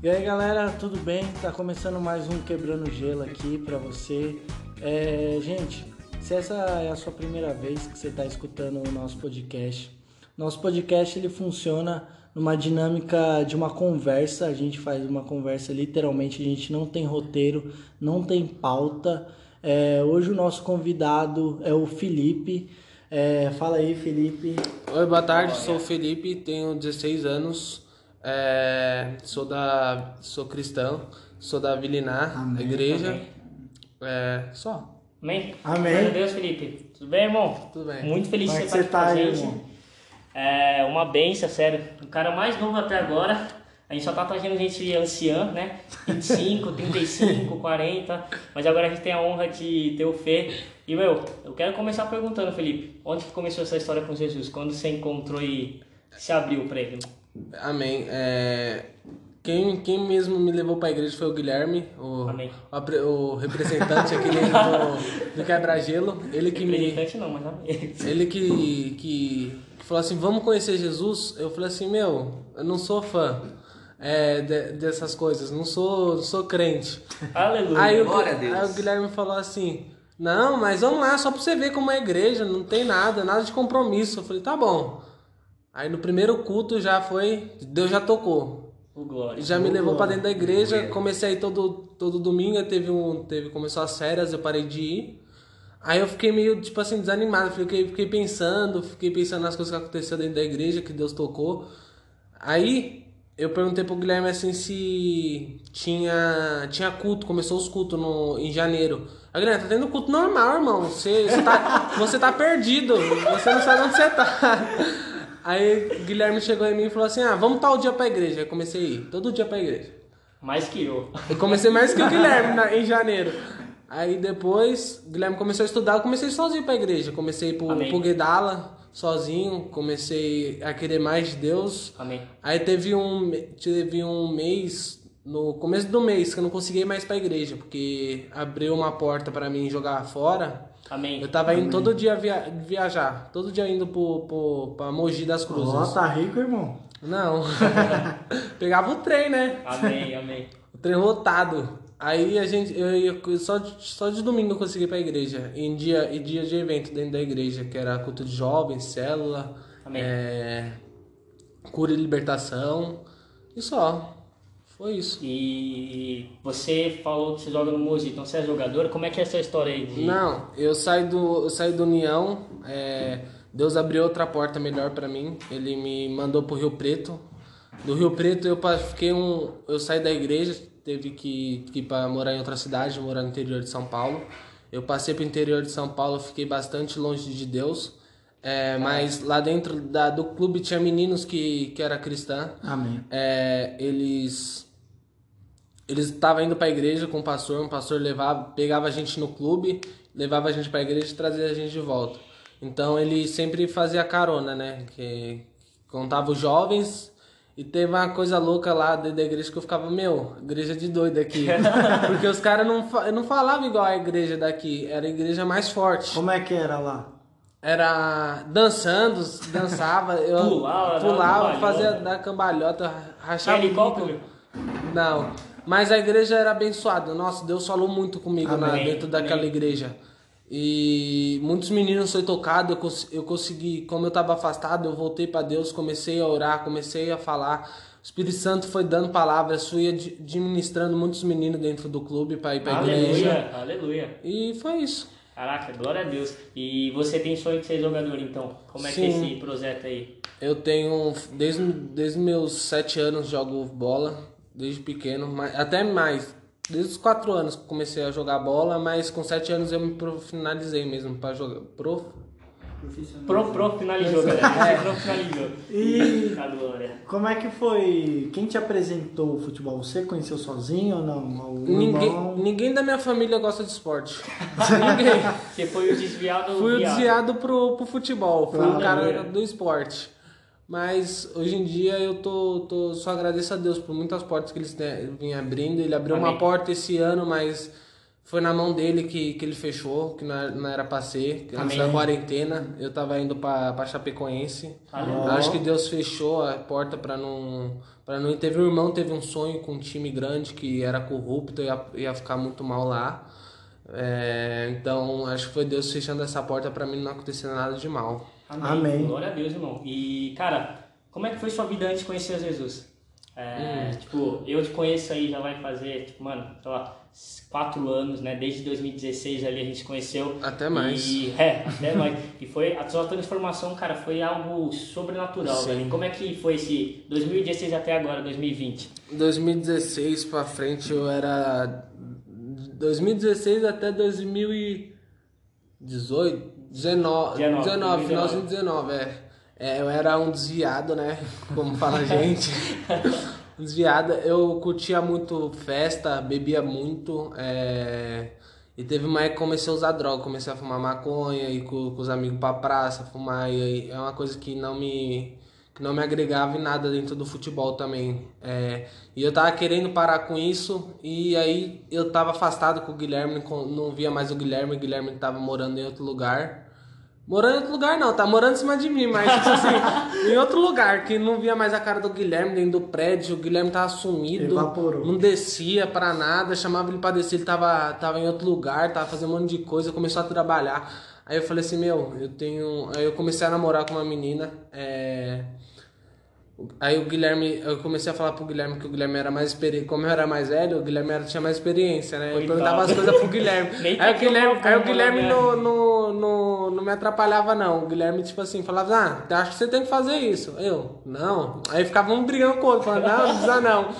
E aí galera, tudo bem? Tá começando mais um Quebrando Gelo aqui pra você. É, gente, se essa é a sua primeira vez que você tá escutando o nosso podcast, nosso podcast ele funciona numa dinâmica de uma conversa. A gente faz uma conversa literalmente, a gente não tem roteiro, não tem pauta. É, hoje o nosso convidado é o Felipe. É, fala aí, Felipe. Oi, boa tarde, sou o Felipe, tenho 16 anos, é, sou da. sou cristão, sou da Vilinar, Amém. igreja. Amém. É, só. Amém? Amém. Glória a Deus, Felipe. Tudo bem, irmão? Tudo bem. Muito feliz Como é de você estar tá aqui com a gente. irmão? É uma benção, sério. O cara mais novo até agora. A gente só tá trazendo gente anciã, né? 25, 35, 40. Mas agora a gente tem a honra de ter o Fê. E, meu, eu quero começar perguntando, Felipe. Onde que começou essa história com Jesus? Quando você encontrou e se abriu pra ele? Amém. É, quem, quem mesmo me levou pra igreja foi o Guilherme, o, Amém. o, o representante aqui do, do Quebra-Gelo. Ele que me. Não, mas amém. Ele que, que falou assim, vamos conhecer Jesus. Eu falei assim, meu, eu não sou fã é, de- dessas coisas, não sou, não sou crente. Aleluia. Aí o, Glória a Deus. aí o Guilherme falou assim, não, mas vamos lá, só pra você ver como é a igreja, não tem nada, nada de compromisso. Eu falei, tá bom. Aí no primeiro culto já foi, Deus já tocou. O glória. Já me levou pra dentro da igreja, comecei a ir todo, todo domingo, teve um, teve, começou as férias, eu parei de ir. Aí eu fiquei meio, tipo assim, desanimado, fiquei, fiquei pensando, fiquei pensando nas coisas que aconteceram dentro da igreja, que Deus tocou. Aí eu perguntei pro Guilherme assim se tinha, tinha culto, começou os cultos no, em janeiro. Aí Guilherme, tá tendo culto normal, irmão. Você, você, tá, você tá perdido, você não sabe onde você tá. Aí Guilherme chegou em mim e falou assim: Ah, vamos tal dia pra igreja. Aí comecei a ir, todo dia pra igreja. Mais que eu. Eu comecei mais que o Guilherme na- em janeiro. Aí depois, o Guilherme começou a estudar, eu comecei sozinho pra igreja. Comecei pro, Amém. pro Guedala, sozinho, comecei a querer mais de Deus. Amém. Aí teve um, teve um mês, no começo do mês, que eu não consegui ir mais pra igreja, porque abriu uma porta pra mim jogar fora. Amém. Eu tava indo todo dia via- viajar, todo dia indo pro, pro, pra Mogi das Cruzes. Ó, tá rico, irmão. Não. Pegava o trem, né? Amém, amém. O trem lotado. Aí a gente, eu, ia- só, de- só de domingo eu consegui ir pra igreja. Em dia, em dia de evento dentro da igreja, que era culto de jovens, célula, Amém. é, cura e libertação. E só. Foi isso. E você falou que você joga no Mogi, então você é jogador. Como é que é essa história aí? De... Não, eu saí do, eu saí do União. é, Deus abriu outra porta melhor pra mim. Ele me mandou pro Rio Preto. Do Rio Preto eu fiquei um, eu saí da igreja, teve que, que ir para morar em outra cidade, morar no interior de São Paulo. Eu passei pro interior de São Paulo, fiquei bastante longe de Deus. é, mas lá dentro da, do clube tinha meninos que, que era cristã. Amém. É, eles eles estavam indo para a igreja com o pastor, um pastor levava, pegava a gente no clube, levava a gente para a igreja e trazia a gente de volta. Então ele sempre fazia carona, né? Que contava os jovens e teve uma coisa louca lá dentro da igreja que eu ficava, meu, igreja de doido aqui. Porque os caras não, não falavam igual a igreja daqui, era a igreja mais forte. Como é que era lá? Era dançando, dançava, eu Pulava, dava pulava, fazia da cambalhota, rachava helicóptero? Não, mas a igreja era abençoada. Nossa, Deus falou muito comigo Amém, dentro daquela amém. igreja. E muitos meninos foi tocado, eu, cons- eu consegui, como eu estava afastado, eu voltei para Deus, comecei a orar, comecei a falar. O Espírito Santo foi dando palavras, fui ad- administrando muitos meninos dentro do clube para ir para igreja. Aleluia, aleluia. E foi isso. Caraca, glória a Deus. E você tem sonho de ser jogador, então? Como é que é Sim. esse projeto aí? Eu tenho, desde, desde meus sete anos jogo bola, desde pequeno, mas, até mais. Desde os quatro anos que comecei a jogar bola, mas com sete anos eu me profissionalizei mesmo para jogar. Prof... Pro, pro finalizou, galera. Você pro finalizou. E A glória. como é que foi? Quem te apresentou o futebol? Você conheceu sozinho ou não? Ninguém, irmão? ninguém da minha família gosta de esporte. ninguém. Você foi o desviado Fui o viado. desviado pro, pro futebol, fui o cara do esporte. Mas hoje em dia eu tô, tô só agradeço a Deus por muitas portas que eles né, vêm abrindo. Ele abriu Amém. uma porta esse ano, mas foi na mão dele que, que ele fechou, que não era, não era pra ser. Antes Amém. da quarentena, eu tava indo pra, pra Chapecoense. Aleluia. Acho que Deus fechou a porta pra não, pra não. Teve um irmão, teve um sonho com um time grande que era corrupto, ia, ia ficar muito mal lá. É, então, acho que foi Deus fechando essa porta pra mim não acontecer nada de mal. Amém. Glória a Deus, irmão. E, cara, como é que foi sua vida antes de conhecer Jesus? É, Tipo, eu te conheço aí, já vai fazer, tipo, mano, sei lá, quatro anos, né? Desde 2016 ali a gente se conheceu. Até mais. E, é, até mais. E foi, a sua transformação, cara, foi algo sobrenatural, Sim. velho. Como é que foi esse 2016 até agora, 2020? 2016 pra frente eu era 2016 até 2018, 19, 19, 19, finalzinho de 19, é. É, eu era um desviado, né? Como fala a gente. Desviado. Eu curtia muito festa, bebia muito. é, E teve uma época que comecei a usar droga, comecei a fumar maconha, ir com, com os amigos pra praça, fumar. E é uma coisa que não me que não me agregava em nada dentro do futebol também. É, e eu tava querendo parar com isso, e aí eu tava afastado com o Guilherme, não via mais o Guilherme, o Guilherme tava morando em outro lugar. Morando em outro lugar não, tá morando em cima de mim, mas tipo assim, em outro lugar, que não via mais a cara do Guilherme dentro do prédio, o Guilherme tava sumido, Evaporou. não descia pra nada, chamava ele pra descer, ele tava, tava em outro lugar, tava fazendo um monte de coisa, começou a trabalhar. Aí eu falei assim, meu, eu tenho. Aí eu comecei a namorar com uma menina. é, Aí o Guilherme, eu comecei a falar pro Guilherme que o Guilherme era mais experiente. Como eu era mais velho, o Guilherme era, tinha mais experiência, né? Eu Coitado. perguntava as coisas pro Guilherme. Aí, o Guilherme aí o Guilherme não, não, não, não me atrapalhava, não. O Guilherme, tipo assim, falava, ah, acho que você tem que fazer isso. Eu, não. Aí ficava um brigando com o outro, falando, não, não precisa não.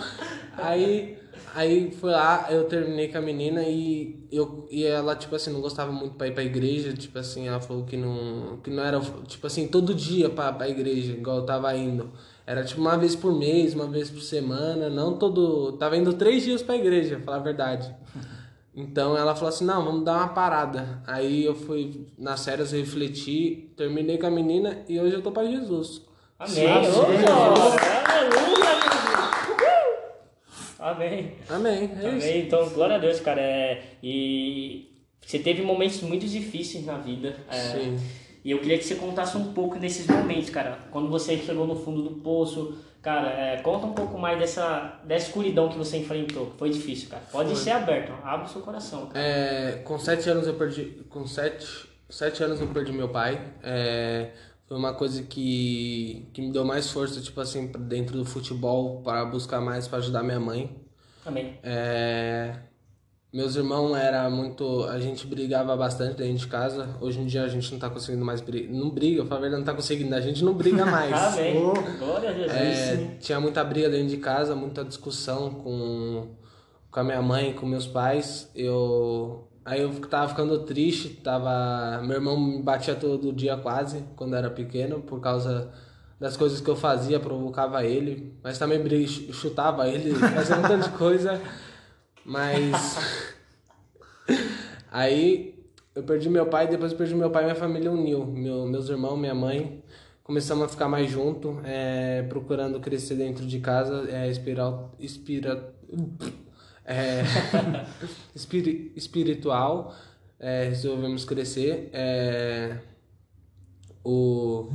Aí. Aí fui lá, eu terminei com a menina e, eu, e ela, tipo assim, não gostava muito pra ir pra igreja, tipo assim, ela falou que não, que não era, tipo assim, todo dia pra, pra igreja, igual eu tava indo. Era tipo uma vez por mês, uma vez por semana, não todo. Tava indo três dias pra igreja, pra falar a verdade. Então ela falou assim, não, vamos dar uma parada. Aí eu fui nas férias refleti, terminei com a menina e hoje eu tô pra Jesus. Amém. Amém. Amém. Amém, é isso. Amém. Então, glória a Deus, cara. É, e você teve momentos muito difíceis na vida. é, Sim. E eu queria que você contasse um pouco desses momentos, cara. Quando você chegou no fundo do poço, cara, é, conta um pouco mais dessa, dessa escuridão que você enfrentou. Foi difícil, cara. Pode ser aberto, abre o seu coração. Cara. É, com sete anos eu perdi. Com sete, sete anos eu perdi meu pai. É, foi uma coisa que, que me deu mais força, tipo assim, dentro do futebol, para buscar mais para ajudar minha mãe. Amém. É, meus irmãos era muito. A gente brigava bastante dentro de casa. Hoje em dia a gente não tá conseguindo mais brigar. Não briga, pra verdade, não tá conseguindo. A gente não briga mais. Amém. Oh. Glória a Jesus. É, tinha muita briga dentro de casa, muita discussão com, com a minha mãe, com meus pais. Eu aí eu tava ficando triste, tava meu irmão me batia todo dia quase quando era pequeno por causa das coisas que eu fazia, provocava ele, mas também briga, chutava ele, fazia um tanto de coisa. Mas aí eu perdi meu pai, depois eu perdi meu pai, minha família uniu, meu, meus irmãos, minha mãe, começamos a ficar mais junto, é, procurando crescer dentro de casa, é, espiral, espira, é, espiri, espiritual, é, resolvemos crescer, é, o,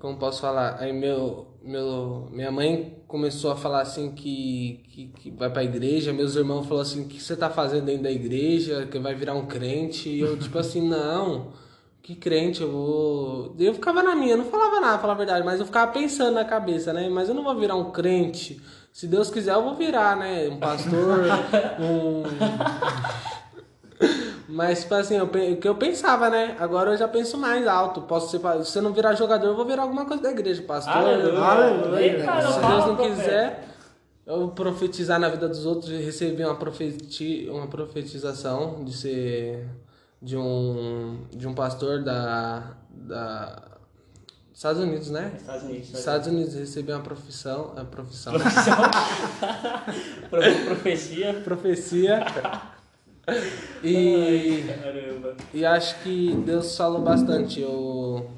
como posso falar, aí meu, meu, minha mãe começou a falar assim que, que, que vai pra igreja, meus irmãos falaram assim, o que você tá fazendo dentro da igreja, que vai virar um crente, e eu tipo assim, não, que crente, eu vou... Eu ficava na minha, não falava nada, falar a verdade, mas eu ficava pensando na cabeça, né, mas eu não vou virar um crente, se Deus quiser eu vou virar, né, um pastor, um... Mas, tipo assim, eu, o que eu pensava, né? Agora eu já penso mais alto. Posso ser, se eu não virar jogador, eu vou virar alguma coisa da igreja, pastor. Aleluia. Aleluia. Eita, Se Deus não quiser, eu profetizar na vida dos outros e receber uma, profeti, uma profetização de ser de um, de um pastor da, da Estados Unidos, né? Estados Unidos. Estados Unidos receber uma profissão, a profissão, Pro- Profecia. profecia. E. E acho que Deus falou bastante. Eu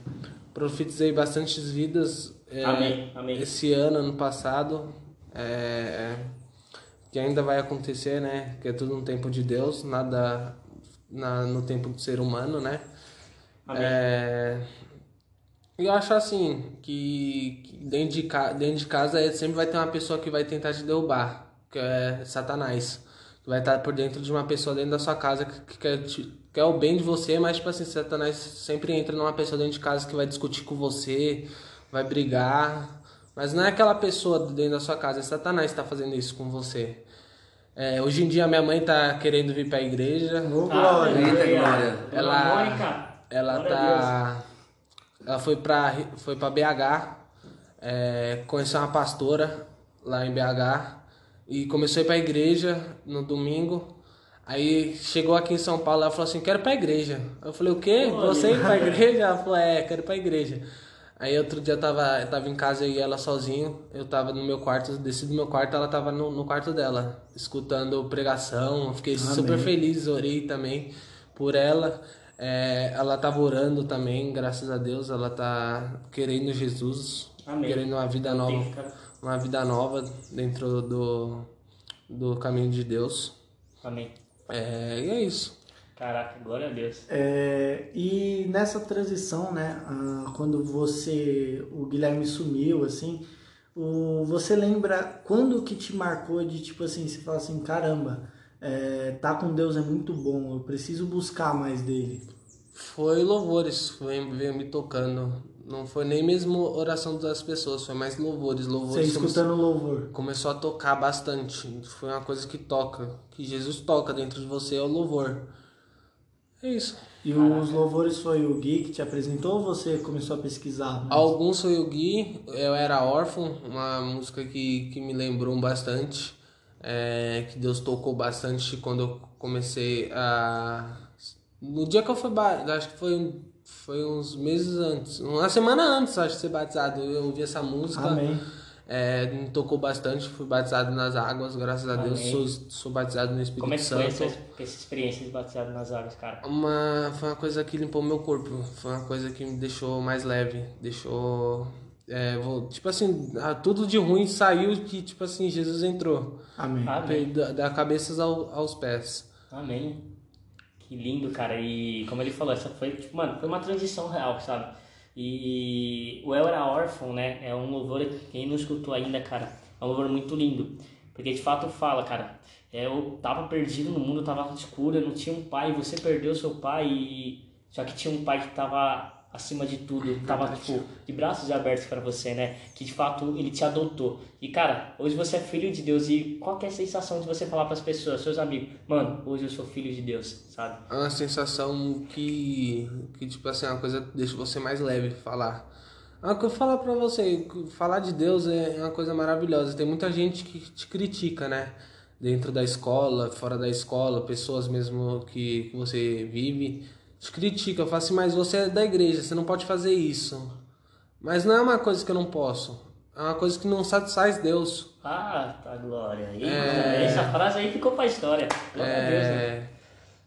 profetizei bastantes vidas é, Amém, amém. esse ano, ano passado. É, que ainda vai acontecer, né? Que é tudo no tempo de Deus, nada na, no tempo do ser humano, né? Amém. É, eu acho assim, que, que dentro, de, dentro de casa é- sempre vai ter uma pessoa que vai tentar te derrubar, que é Satanás. Vai estar por dentro de uma pessoa dentro da sua casa que, que quer, te- quer o bem de você, mas tipo assim, Satanás sempre entra numa pessoa dentro de casa que vai discutir com você, vai brigar. Mas não é aquela pessoa dentro da sua casa, é Satanás que está fazendo isso com você. É, hoje em dia minha mãe tá querendo vir pra igreja. Ô, Glória. Glória. Ela- Mônica, Ela a tá. Ela foi pra, foi pra BH, é, conheceu uma pastora lá em BH e começou a ir pra igreja no domingo. Aí chegou aqui em São Paulo, ela falou assim: Quero ir pra igreja. Eu falei: O quê? Você ir pra igreja? Ela falou: É, quero ir pra igreja. Aí outro dia eu tava, eu tava em casa e ela sozinho, eu tava no meu quarto, desci do meu quarto, ela tava no, no quarto dela, escutando pregação, fiquei super feliz, orei também por ela. É, ela tava orando também, graças a Deus, ela tá querendo Jesus, Amém. querendo uma vida nova. Uma vida nova dentro do, do caminho de Deus. Amém. É, e é isso. Caraca, glória a Deus. É, e nessa transição, né, quando você, o Guilherme sumiu, assim, o, você lembra quando que te marcou de tipo assim, você fala assim, caramba, é, tá com Deus é muito bom, eu preciso buscar mais dele. Foi louvores, veio, veio me tocando. Não foi nem mesmo oração das pessoas, foi mais louvores. Você Louvores come- escutando louvor. começou a tocar bastante. Foi uma coisa que toca, que Jesus toca dentro de você, é o louvor. É isso. E os louvores foi o Gui que te apresentou ou você começou a pesquisar? mais? Alguns foi o Gui, eu era órfão, uma música que, que me lembrou bastante, é, que Deus tocou bastante quando eu comecei a. No dia que eu fui batizado, acho que foi, foi uns meses antes, uma semana antes, acho, de ser batizado, eu ouvi essa música. Amém. É, me tocou bastante, fui batizado nas águas, graças a Deus, Amém. sou, sou batizado no Espírito Como é que foi Santo. essa, essa experiência de batizado nas águas, cara? Uma, foi uma coisa que limpou meu corpo, foi uma coisa que me deixou mais leve, deixou. é, vou- tipo assim, ah, tudo de ruim saiu que, tipo assim, Jesus entrou. Amém. Amém. Da, da cabeça ao, aos pés. Amém. Que lindo, cara. E como ele falou, essa foi, tipo, mano, foi uma transição real, sabe? E o Eu Era Órfão, né? É um louvor, quem não escutou ainda, cara, é um louvor muito lindo. Porque de fato fala, cara, é, eu tava perdido no mundo, tava escuro, eu não tinha um pai, você perdeu seu pai e. Só que tinha um pai que tava acima de tudo, tava tipo de braços abertos para você, né? Que de fato ele te adotou. E cara, hoje você é filho de Deus e qual que é a sensação de você falar para as pessoas, seus amigos, mano, hoje eu sou filho de Deus, sabe? É uma sensação que, que tipo assim, é uma coisa que deixa você mais leve falar. É uma coisa falar pra você, falar de Deus é uma coisa maravilhosa. Tem muita gente que te critica, né? Dentro da escola, fora da escola, pessoas mesmo que, que você vive, te critica. Eu falo assim, mas você é da igreja, você não pode fazer isso. Mas não é uma coisa que eu não posso. É uma coisa que não satisfaz Deus. Ah, tá glória. Eita, Essa frase aí ficou pra história. Glória a Deus, né? É,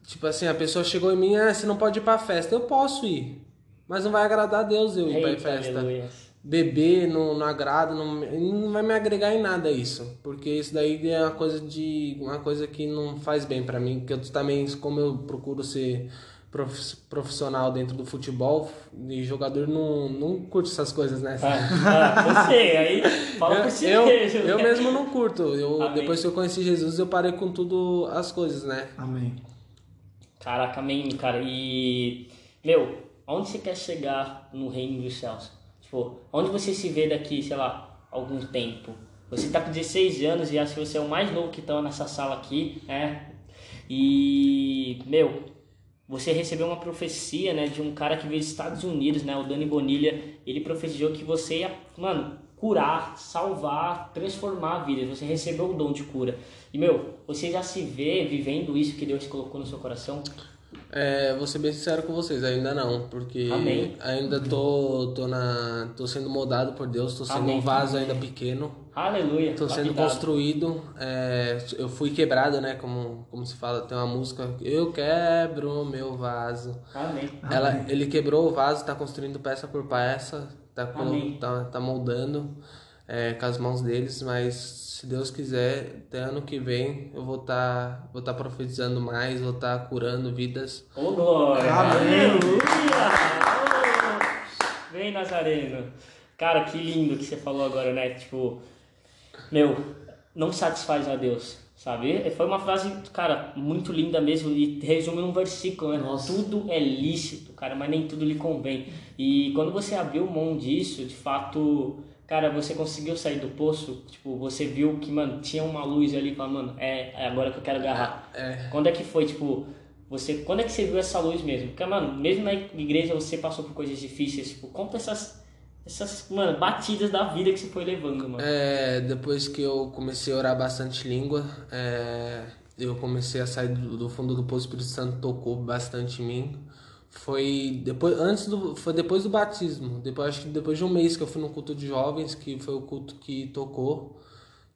tipo assim, a pessoa chegou em mim, ah, você não pode ir pra festa. Eu posso ir, mas não vai agradar a Deus eu ir pra Eita, festa. aleluia. Beber não, não agrada, não, não vai me agregar em nada isso, porque isso daí é uma coisa de uma coisa que não faz bem pra mim, que eu também, como eu procuro ser profissional dentro do futebol, e jogador não, não curte essas coisas, né? Ah, ah, você, aí fala por si eu, mesmo. eu mesmo não curto. Eu, Amém. depois que eu conheci Jesus, eu parei com tudo as coisas, né? Amém. Caraca, amém, cara. E, meu, onde você quer chegar no reino dos céus? Tipo, onde você se vê daqui, sei lá, algum tempo? Você tá com 16 anos e acho que você é o mais novo que tá nessa sala aqui, né? E, meu, você recebeu uma profecia, né, de um cara que veio dos Estados Unidos, né, o Dani Bonilha. Ele profetizou que você ia, mano, curar, salvar, transformar vidas. Você recebeu o dom de cura. E, meu, você já se vê vivendo isso que Deus colocou no seu coração? É, vou ser bem sincero com vocês, ainda não, porque Amém. ainda tô, tô, na, tô sendo moldado por Deus, tô sendo Amém. um vaso ainda pequeno, Aleluia. tô sendo lapidado. construído, é, eu fui quebrado, né, como, como se fala, tem uma música, eu quebro meu vaso. Amém. Ela, ele quebrou o vaso, tá construindo peça por peça, tá, Amém. tá, tá moldando. É, com as mãos deles, mas se Deus quiser, até ano que vem eu vou estar vou tá profetizando mais, vou estar curando vidas. Ô, glória! Amém. Aleluia! Oh, Vem, Nazareno. Cara, que lindo que você falou agora, né? Tipo, meu, não satisfaz a Deus, sabe? Foi uma frase, cara, muito linda mesmo e resume num versículo, né? Nossa. Tudo é lícito, cara, mas nem tudo lhe convém. E quando você abriu mão disso, de fato, cara, você conseguiu sair do poço, tipo, você viu que, mano, tinha uma luz ali, falando, mano, é, é agora que eu quero agarrar. É, Quando é que foi, tipo, você, quando é que você viu essa luz mesmo? Porque, mano, mesmo na igreja você passou por coisas difíceis, tipo, conta essas, essas, mano, batidas da vida que você foi levando, mano. É, depois que eu comecei a orar bastante língua, é, eu comecei a sair do, do fundo do poço, o Espírito Santo tocou bastante em mim. Foi depois, antes do, foi depois do batismo. Depois, acho que depois de um mês que eu fui no culto de jovens, que foi o culto que tocou,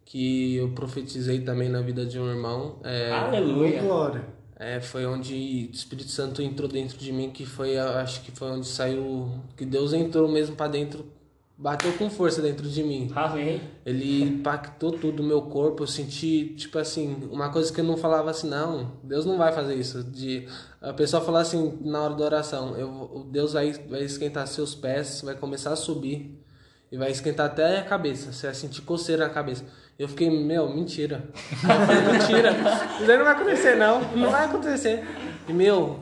que eu profetizei também na vida de um irmão. É, Aleluia. glória. é, foi onde o Espírito Santo entrou dentro de mim, que foi, acho que foi onde saiu, que Deus entrou mesmo pra dentro, bateu com força dentro de mim. Amém. Ele impactou tudo o meu corpo. Eu senti, tipo assim, uma coisa que eu não falava assim, não, Deus não vai fazer isso. De a pessoa falar assim na hora da oração, eu, Deus vai, vai esquentar seus pés, vai começar a subir e vai esquentar até a cabeça. Você vai sentir coceira na cabeça. Eu fiquei, meu, mentira. Eu falei, mentira. Isso aí não vai acontecer, não. Não vai acontecer. E, meu,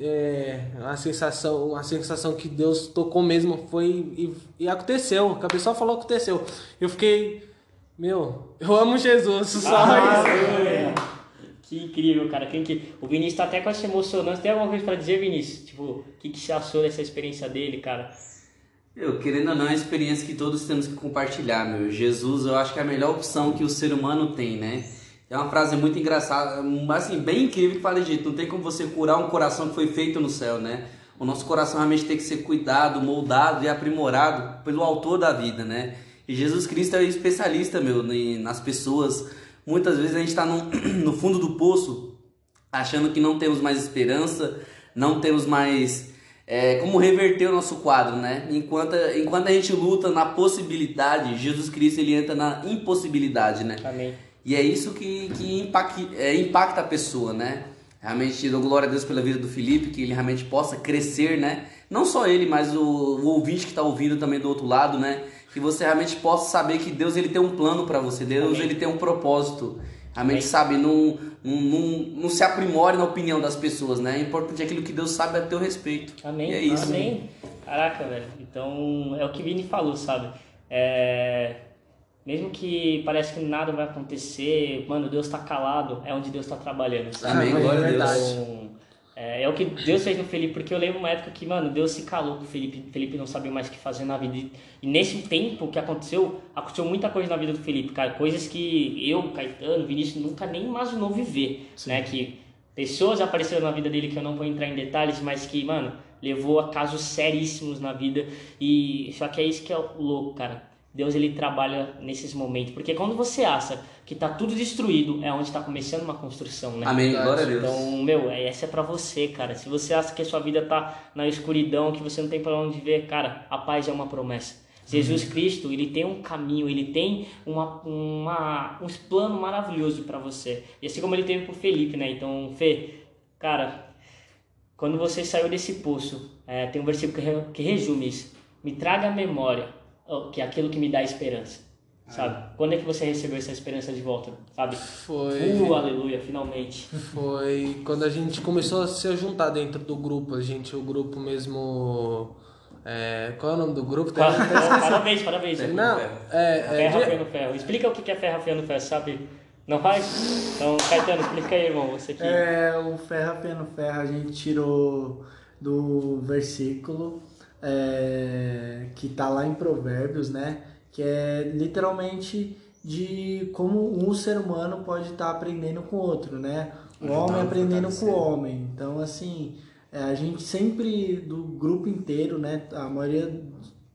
é, a sensação, a sensação que Deus tocou mesmo foi e, e aconteceu. Que a pessoa falou aconteceu. Eu fiquei, meu, eu amo Jesus, só isso. Aleluia. Que incrível, cara. Quem que... O Vinícius tá até quase se emocionando. Você tem alguma coisa pra dizer, Vinícius? Tipo, o que, que você achou dessa experiência dele, cara? Eu, querendo ou não, é uma experiência que todos temos que compartilhar, meu. Jesus, eu acho que é a melhor opção que o ser humano tem, né? É uma frase muito engraçada, assim, bem incrível que fala de não tem como você curar um coração que foi feito no céu, né? O nosso coração realmente tem que ser cuidado, moldado e aprimorado pelo autor da vida, né? E Jesus Cristo é especialista, meu, nas pessoas. Muitas vezes a gente está no fundo do poço, achando que não temos mais esperança, não temos mais é, como reverter o nosso quadro, né? Enquanto, enquanto a gente luta na possibilidade, Jesus Cristo ele entra na impossibilidade, né? Amém. E é isso que, que impacta, é, impacta a pessoa, né? Realmente dou glória a Deus pela vida do Felipe, que ele realmente possa crescer, né? Não só ele, mas o, o ouvinte que está ouvindo também do outro lado, né? Que você realmente possa saber que Deus ele tem um plano para você, Deus Amém. ele tem um propósito. Realmente, Amém. sabe, não, não, não, não se aprimore na opinião das pessoas, né? É importante aquilo que Deus sabe a teu respeito. Amém. E é isso. Amém. Caraca, velho. Então, é o que Vini falou, sabe? É... Mesmo que parece que nada vai acontecer, mano, Deus tá calado, é onde Deus tá trabalhando. sabe? Amém, é glória a. Deus. Então, é, é o que Deus fez no Felipe, porque eu lembro uma época que, mano, Deus se calou com o Felipe, o Felipe não sabia mais o que fazer na vida. E, nesse tempo que aconteceu, aconteceu muita coisa na vida do Felipe, cara, coisas que eu, Caetano, Vinícius, nunca nem imaginou viver, né? Que pessoas apareceram na vida dele que eu não vou entrar em detalhes, mas que, mano, levou a casos seríssimos na vida. E só que é isso que é o louco, cara. Deus ele trabalha nesses momentos, porque quando você acha que tá tudo destruído, é onde tá começando uma construção, né? Amém, glória a Deus. Então, meu, é- essa é pra você, cara. Se você acha que a sua vida tá na escuridão, que você não tem pra onde ver, cara, a paz é uma promessa. Jesus Cristo, ele tem um caminho, ele tem uma, uma, um plano maravilhoso pra você. E assim como ele teve pro Felipe, né? Então, Fê, cara, quando você saiu desse poço, é, tem um versículo que, re- que resume isso. Me traga a memória, que é aquilo que me dá esperança. Sabe? Quando é que você recebeu essa esperança de volta? Sabe? Foi. Uh, aleluia, finalmente. Foi quando a gente começou a se juntar dentro do grupo, a gente, o grupo mesmo. É, qual é o nome do grupo? Tem- Parabéns, parabéns. Não, é, é, Ferro de- ferro. Explica o que é ferro afiando ferro, sabe? Não faz? Então, Caetano, explica aí, irmão, você aqui. É, o ferro afiando ferro a gente tirou do versículo é, que tá lá em Provérbios, né? Que é literalmente de como um ser humano pode estar aprendendo com o outro, né? O Ajudar, homem aprendendo com o homem. Então, assim, é, a gente sempre, do grupo inteiro, né? A maioria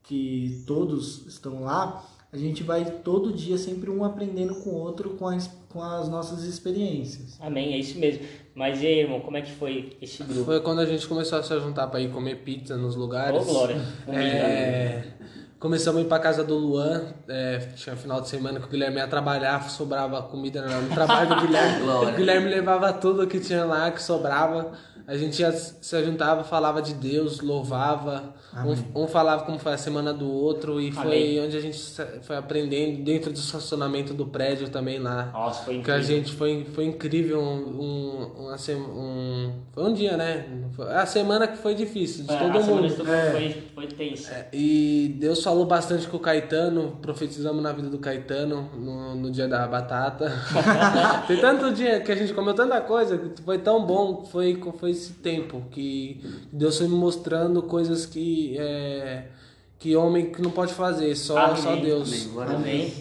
que todos estão lá, a gente vai todo dia sempre um aprendendo com o outro com as, com as nossas experiências. Amém, é isso mesmo. Mas e aí, irmão, como é que foi esse grupo? Foi quando a gente começou a se juntar pra ir comer pizza nos lugares. Ô, glória. É, Começamos a ir pra casa do Luan, é, tinha final de semana que o Guilherme ia trabalhar, sobrava comida no trabalho do Guilherme. Glória. o Guilherme levava tudo que tinha lá, que sobrava. A gente ia, se juntava, falava de Deus, louvava. Um, um falava como foi a semana do outro e foi Amém. onde a gente foi aprendendo dentro do estacionamento do prédio também lá. Nossa, foi Que a incrível. gente foi, foi incrível um, um, uma um, foi um dia, né? Foi a semana que foi difícil de É, todo mundo. de todo mundo foi, foi tensa. É, E Deus falou bastante com o Caetano, profetizamos na vida do Caetano no, no dia da batata. Tem tanto dia que a gente comeu tanta coisa, foi tão bom, foi, foi esse tempo que Deus foi me mostrando coisas que, é, que homem que não pode fazer, só, Amém. só Deus. Amém. A. Amém.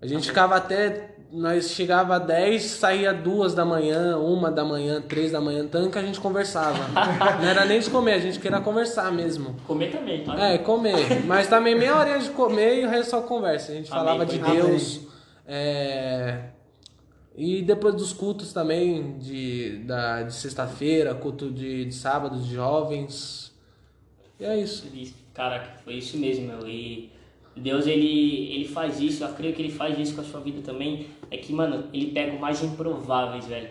A gente ficava até. Nós chegava a 10, saía duas da manhã, uma da manhã, três da manhã, tanto que a gente conversava. Não era nem de comer, a gente queria conversar mesmo. Comer também, tá? É, comer. Mas também meia horinha de comer e o resto só conversa. A gente Amém, falava de foi Deus. é, E depois dos cultos também, de, da, de sexta-feira, culto de, de sábado, de jovens. E é isso. Caraca, foi isso mesmo, meu. E Deus, ele, ele faz isso, eu creio que ele faz isso com a sua vida também. É que, mano, ele pega o mais improváveis, velho.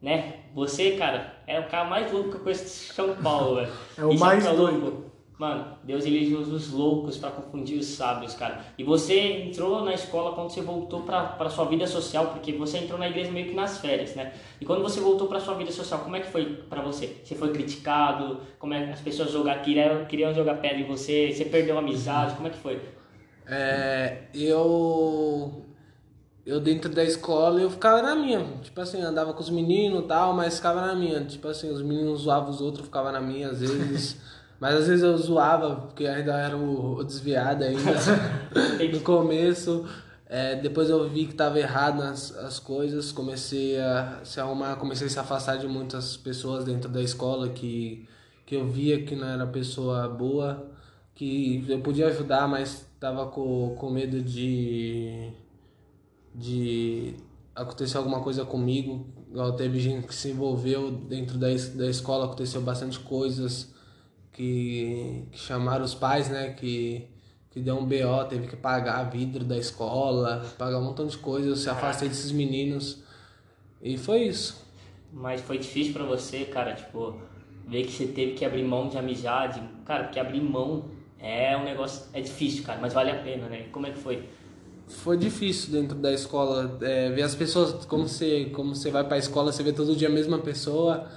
Né? Você, cara, é o cara mais louco que eu conheço de São Paulo, velho. É o Isso mais é doido. louco. Mano, Deus ele usa os loucos pra confundir os sábios, cara. E você entrou na escola quando você voltou pra sua vida social, porque você entrou na igreja meio que nas férias, né? E quando você voltou pra sua vida social, como é que foi pra você? Você foi criticado? Como é que as pessoas jogar, queriam, queriam jogar pedra em você? Você perdeu a amizade? Como é que foi? É, eu eu dentro da escola eu ficava na minha, tipo assim, andava com os meninos e tal, mas ficava na minha, tipo assim, os meninos zoavam os outros, eu ficava na minha às vezes, mas às vezes eu zoava, porque ainda era o, o desviado ainda, no começo, é, depois eu vi que tava errado as, as coisas, comecei a se arrumar, comecei a se afastar de muitas pessoas dentro da escola que, que eu via que não era pessoa boa, que eu podia ajudar, mas tava com, com medo de de acontecer alguma coisa comigo. Igual teve gente que se envolveu dentro da, da escola, aconteceu bastante coisas que, que chamaram os pais, né? Que, que deu um BO, teve que pagar vidro da escola, pagar um montão de coisas. Eu se afastei desses meninos. E foi isso. Mas foi difícil pra você, cara, tipo, ver que você teve que abrir mão de amizade. Cara, porque abrir mão é um negócio. É difícil, cara, mas vale a pena, né? Como é que foi? Foi difícil dentro da escola é, ver as pessoas como você como você vai para a escola você vê todo dia a mesma pessoa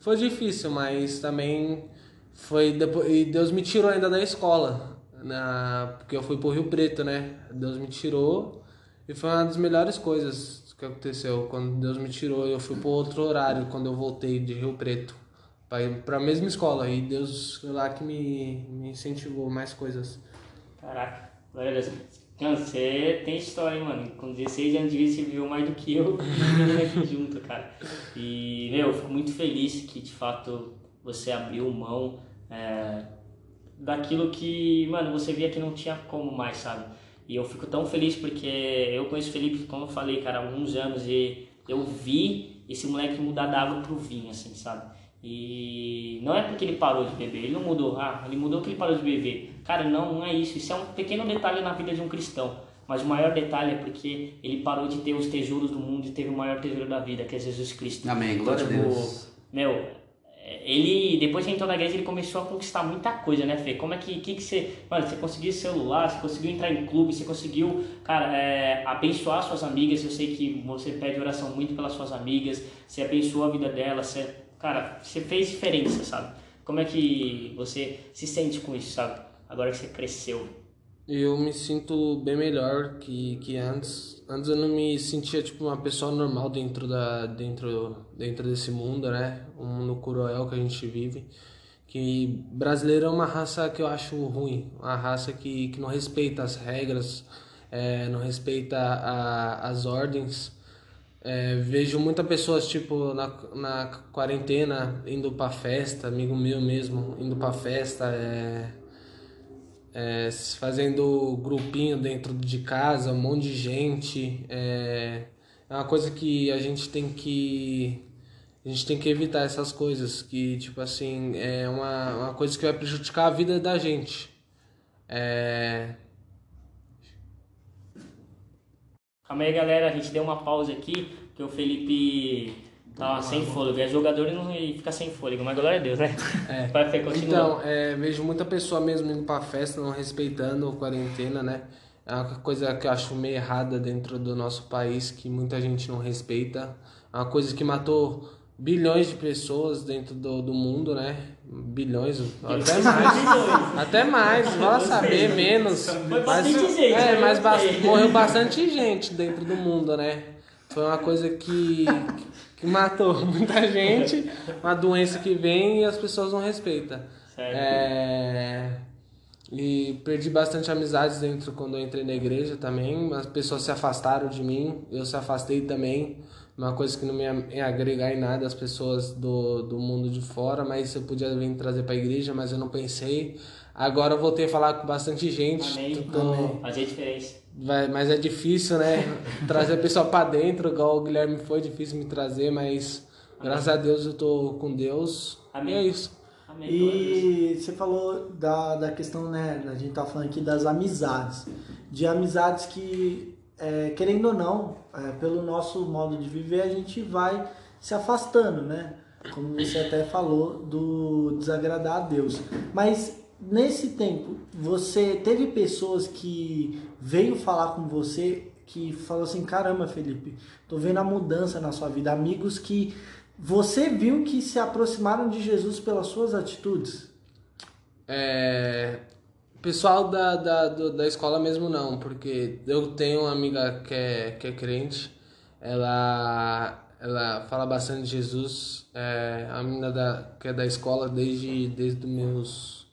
foi difícil mas também foi depois e Deus me tirou ainda da escola na porque eu fui pro Rio Preto né Deus me tirou e foi uma das melhores coisas que aconteceu quando Deus me tirou eu fui pro outro horário quando eu voltei de Rio Preto para a mesma escola e Deus foi lá que me, me incentivou mais coisas Caraca, glória a Deus. Mano, você tem história, hein, mano? Com 16 anos de vida você viveu mais do que eu aqui junto, cara. E, meu, eu fico muito feliz que de fato você abriu mão é, daquilo que, mano, você via que não tinha como mais, sabe? E eu fico tão feliz porque eu conheço o Felipe, como eu falei, cara, há alguns anos e eu vi esse moleque mudar da água pro vinho, assim, sabe? E não é porque ele parou de beber, ele não mudou, ah, ele mudou porque ele parou de beber. Cara, não, não é isso. Isso é um pequeno detalhe na vida de um cristão. Mas o maior detalhe é porque ele parou de ter os tesouros do mundo e teve o maior tesouro da vida, que é Jesus Cristo. Amém, Então, glória a tipo, Deus. Meu, ele, depois que entrou na igreja, ele começou a conquistar muita coisa, né, Fê? Como é que, que, que você. Mano, você conseguiu celular, você conseguiu entrar em clube, você conseguiu, cara, é, abençoar suas amigas. Eu sei que você pede oração muito pelas suas amigas, você abençoou a vida delas, você, cara, você fez diferença, sabe? Como é que você se sente com isso, sabe? Agora que você cresceu. Eu me sinto bem melhor que, que antes. Antes eu não me sentia tipo uma pessoa normal dentro da dentro dentro desse mundo, né? Um mundo cruel que a gente vive. Que brasileiro é uma raça que eu acho ruim, uma raça que, que não respeita as regras, é, não respeita a, as ordens. É, vejo muitas pessoas, tipo, na, na quarentena, indo pra festa, amigo meu mesmo, indo pra festa, é, é, fazendo grupinho dentro de casa, um monte de gente. É, é uma coisa que a gente tem que. A gente tem que evitar essas coisas, que, tipo assim, é uma, uma coisa que vai prejudicar a vida da gente. É... Calma aí, galera, a gente deu uma pausa aqui, que o Felipe tava sem fôlego. É jogador e, não, e fica sem fôlego, mas glória a Deus, né? É. Vai. Então, é, vejo muita pessoa mesmo indo pra festa, não respeitando a quarentena, né? É uma coisa que eu acho meio errada dentro do nosso país, que muita gente não respeita. É uma coisa que matou bilhões de pessoas dentro do, do mundo, né? Bilhões, até mais. até mais, vai saber, menos. Foi Mas- gente, É, né? mas morreu bastante gente dentro do mundo, né? Foi uma coisa que, que matou muita gente, uma doença que vem e as pessoas não respeitam. É, e perdi bastante amizades dentro quando eu entrei na igreja também. As pessoas se afastaram de mim, eu se afastei também. Uma coisa que não me ia- agregar em nada as pessoas do, do mundo de fora, mas eu podia vir trazer para a igreja, mas eu não pensei. Agora eu voltei a falar com bastante gente. Amém. tô- Fazer diferença. Vai, mas é difícil, né? trazer a pessoa pra dentro, igual o Guilherme foi difícil me trazer, mas graças a Deus eu tô com Deus. Amém. E é isso. Amém. E você falou da, da questão, né? A gente tá falando aqui das amizades. De amizades que, é, querendo ou não, é, pelo nosso modo de viver, a gente vai se afastando, né? Como você até falou, do desagradar a Deus. Mas nesse tempo, você teve pessoas que veio falar com você que falou assim, caramba, Felipe, tô vendo a mudança na sua vida. Amigos que você viu que se aproximaram de Jesus pelas suas atitudes? É, pessoal da, da, da escola mesmo não, porque eu tenho uma amiga que é, que é crente, ela, ela fala bastante de Jesus, é a menina da, que é da escola desde, desde os meus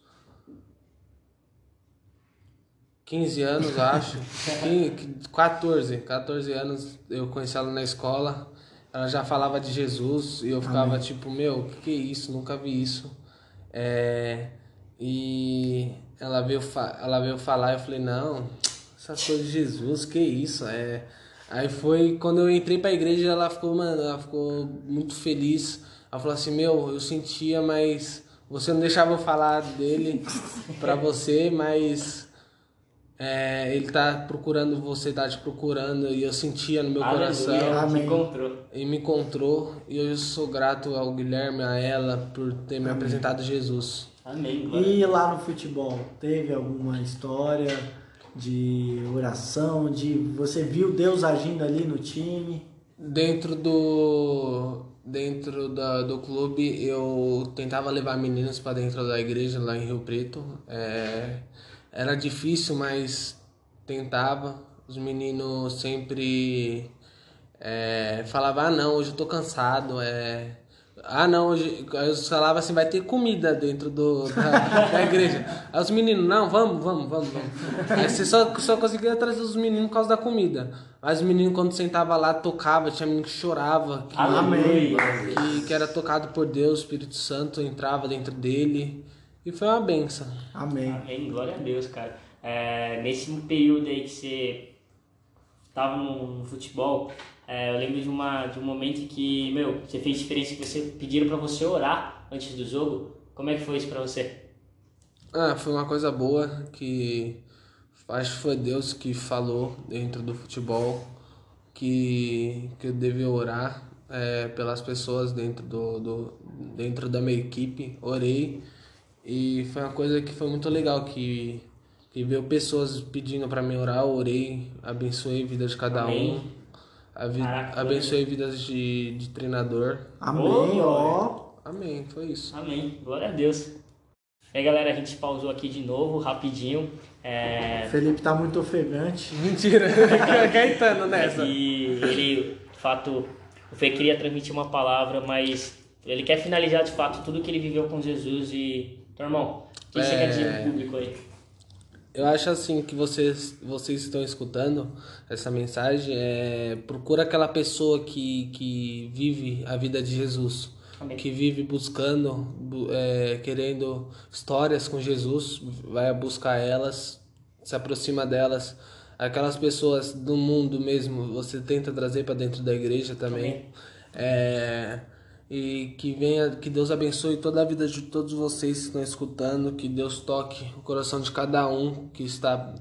15 anos, acho. 15, 14, 14 anos eu conheci ela na escola. Ela já falava de Jesus e eu ficava tipo, meu, que que é isso? Nunca vi isso. É, e ela veio, ela veio falar, eu falei, não, essas coisas de Jesus, que isso? É, aí foi quando eu entrei pra igreja, ela ficou, mano, ela ficou muito feliz. Ela falou assim, meu, eu sentia, mas você não deixava eu falar dele pra você, mas é, ele tá procurando você, tá te procurando, e eu sentia no meu coração. Aleluia. Amém. Se encontrou. E me encontrou, e eu sou grato ao Guilherme, a ela, por ter me apresentado Jesus. Amém. glória E lá no futebol, teve alguma história de oração, de você viu Deus agindo ali no time? Dentro do dentro da, do clube eu tentava levar meninos para dentro da igreja lá em Rio Preto. É, era difícil, mas tentava. Os meninos sempre é, falavam, ah não, hoje eu tô cansado. É, ah não, hoje. Aí eu falava assim, vai ter comida dentro do, da, da igreja. Aí os meninos, não, vamos, vamos, vamos, vamos. Aí você só, só conseguia trazer os meninos por causa da comida. Mas os meninos quando sentava lá tocava, tinha menino que chorava, que, Aleluia. que, que era tocado por Deus, o Espírito Santo entrava dentro dele. E foi uma benção. Amém. Amém, glória a Deus, cara. É, nesse período aí que você tava no, no futebol, é, eu lembro de, uma, de um momento que, meu, você fez diferença que você pediram pra você orar antes do jogo. Como é que foi isso pra você? Ah, foi uma coisa boa que acho que foi Deus que falou dentro do futebol que, que eu devia orar é, pelas pessoas dentro, do, do, dentro da minha equipe. Orei e foi uma coisa que foi muito legal que, que veio pessoas pedindo para mim orar, eu orei, abençoei a vida de cada Amém. um, a vi- Caraca, abençoei vidas de, de treinador. Amém, ó. Amém, foi isso. Amém, glória a Deus. E aí, galera, a gente pausou aqui de novo, rapidinho. É, O Felipe tá muito ofegante. Mentira, Caetano nessa. E ele, de fato, o Fê queria transmitir uma palavra, mas ele quer finalizar de fato tudo que ele viveu com Jesus e. Então, irmão, você É. dizer público aí? Eu acho assim que vocês, vocês estão escutando essa mensagem, é, procura aquela pessoa que, que vive a vida de Jesus, Amém. que vive buscando, bu- é, querendo histórias com Jesus, vai buscar elas, se aproxima delas. Aquelas pessoas do mundo mesmo, você tenta trazer para dentro da igreja também. Amém. É, e que venha, que Deus abençoe toda a vida de todos vocês que estão escutando, que Deus toque o coração de cada um que está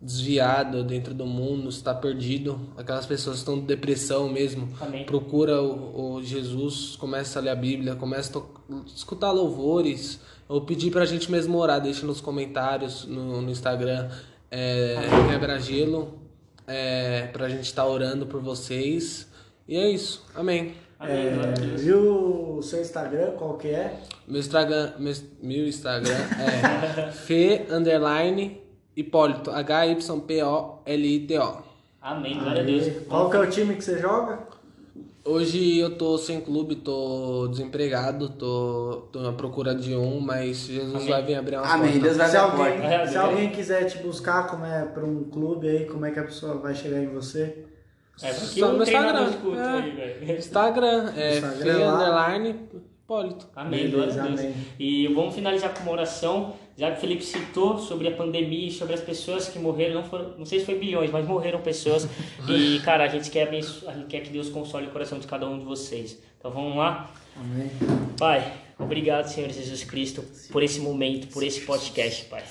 desviado dentro do mundo, está perdido, aquelas pessoas que estão em depressão mesmo, Amém. procura o, o Jesus, começa a ler a Bíblia, começa a escutar louvores, ou pedir pra gente mesmo orar, deixa nos comentários no, no Instagram, é, quebra-gelo, é, pra gente estar orando por vocês. E é isso, amém. Deus. Viu o seu Instagram, qual que é? Meu Instagram, meu, meu Instagram é Fê underline Hipólito, H-Y-P-O-L-I-T-O. Amém. Glória a Deus. Qual que é o time que você joga? Hoje eu tô sem clube, tô desempregado, tô, tô na procura de um, mas Jesus Amém. vai vir abrir uma Amém. porta. Deus vai Se alguém, É, se alguém quiser te buscar como é para um clube aí, como é que a pessoa vai chegar em você? É, porque Só no Instagram. escuta É. aí, velho. Instagram é Instagram underline Hipólito. Amém, glória a Deus. amém. E vamos finalizar com uma oração, já que o Felipe citou sobre a pandemia e sobre as pessoas que morreram, não, foram, não sei se foi bilhões, mas morreram pessoas. e, cara, a gente, quer abenço- a gente quer que Deus console o coração de cada um de vocês. Então vamos lá? Amém. Pai, obrigado, Senhor Jesus Cristo, por esse momento, por esse podcast, Pai.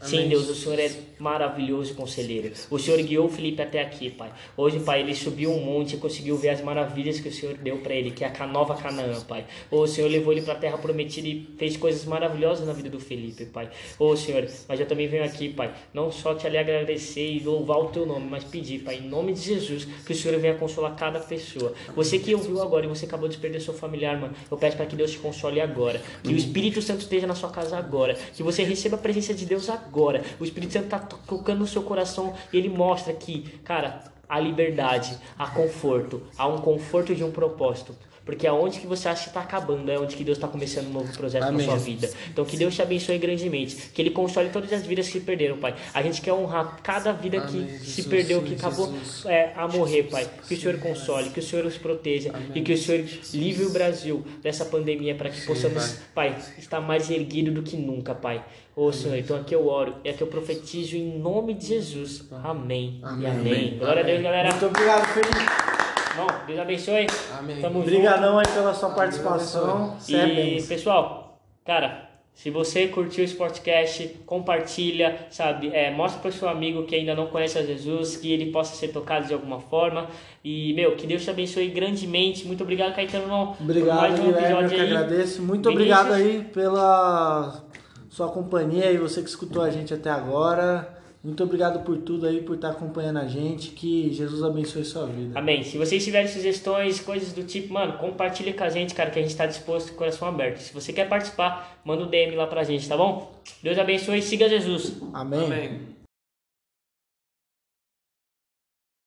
Sim, Deus, o Senhor é maravilhoso conselheiro. O Senhor guiou o Felipe até aqui, Pai. Hoje, Pai, ele subiu um monte e conseguiu ver as maravilhas que o Senhor deu para ele, que é a nova Canaã, Pai. O Senhor levou ele para a terra prometida e fez coisas maravilhosas na vida do Felipe, Pai. Ô, Senhor, mas eu também venho aqui, Pai, não só te ali agradecer e louvar o teu nome, mas pedir, Pai, em nome de Jesus, que o Senhor venha consolar cada pessoa. Você que ouviu agora e você acabou de perder seu familiar, mano, eu peço para que Deus te console agora. Que o Espírito Santo esteja na sua casa agora. Que você receba a presença de Deus agora. O Espírito Santo tá tocando no seu coração e ele mostra que, cara, há liberdade, há conforto, há um conforto de um propósito. Porque aonde que você acha que está acabando é onde que Deus está começando um novo projeto Amém. na sua vida. Então que Deus te abençoe grandemente. Que Ele console todas as vidas que se perderam, Pai. A gente quer honrar cada vida que Amém, se Jesus, perdeu, que acabou é, a morrer, Pai. Que o Senhor console, que o Senhor os proteja e que o Senhor livre o Brasil dessa pandemia para que possamos, pai, estar mais erguido do que nunca, Pai. Ô Senhor, então aqui eu oro e aqui eu profetizo em nome de Jesus. Amém. E Amém. amém. Glória a Deus, galera. Muito obrigado, Felipe. Bom, Deus abençoe. Amém. Tamo junto. Obrigadão aí pela sua participação. É E pessoal, cara, se você curtiu esse podcast, compartilha, sabe? É, mostra para o seu amigo que ainda não conhece a Jesus, que ele possa ser tocado de alguma forma. E, meu, que Deus te abençoe grandemente. Muito obrigado, Caetano, por Obrigado, mais um Guilherme, eu que aí. agradeço. Muito Vinícius. obrigado aí pela sua companhia e você que escutou a gente até agora. Muito obrigado por tudo aí, por estar acompanhando a gente. Que Jesus abençoe sua vida. Amém. Se vocês tiverem sugestões, coisas do tipo, mano, compartilha com a gente, cara, que a gente tá disposto com o coração aberto. Se você quer participar, manda um DM lá pra gente, tá bom? Deus abençoe e siga Jesus. Amém. Amém.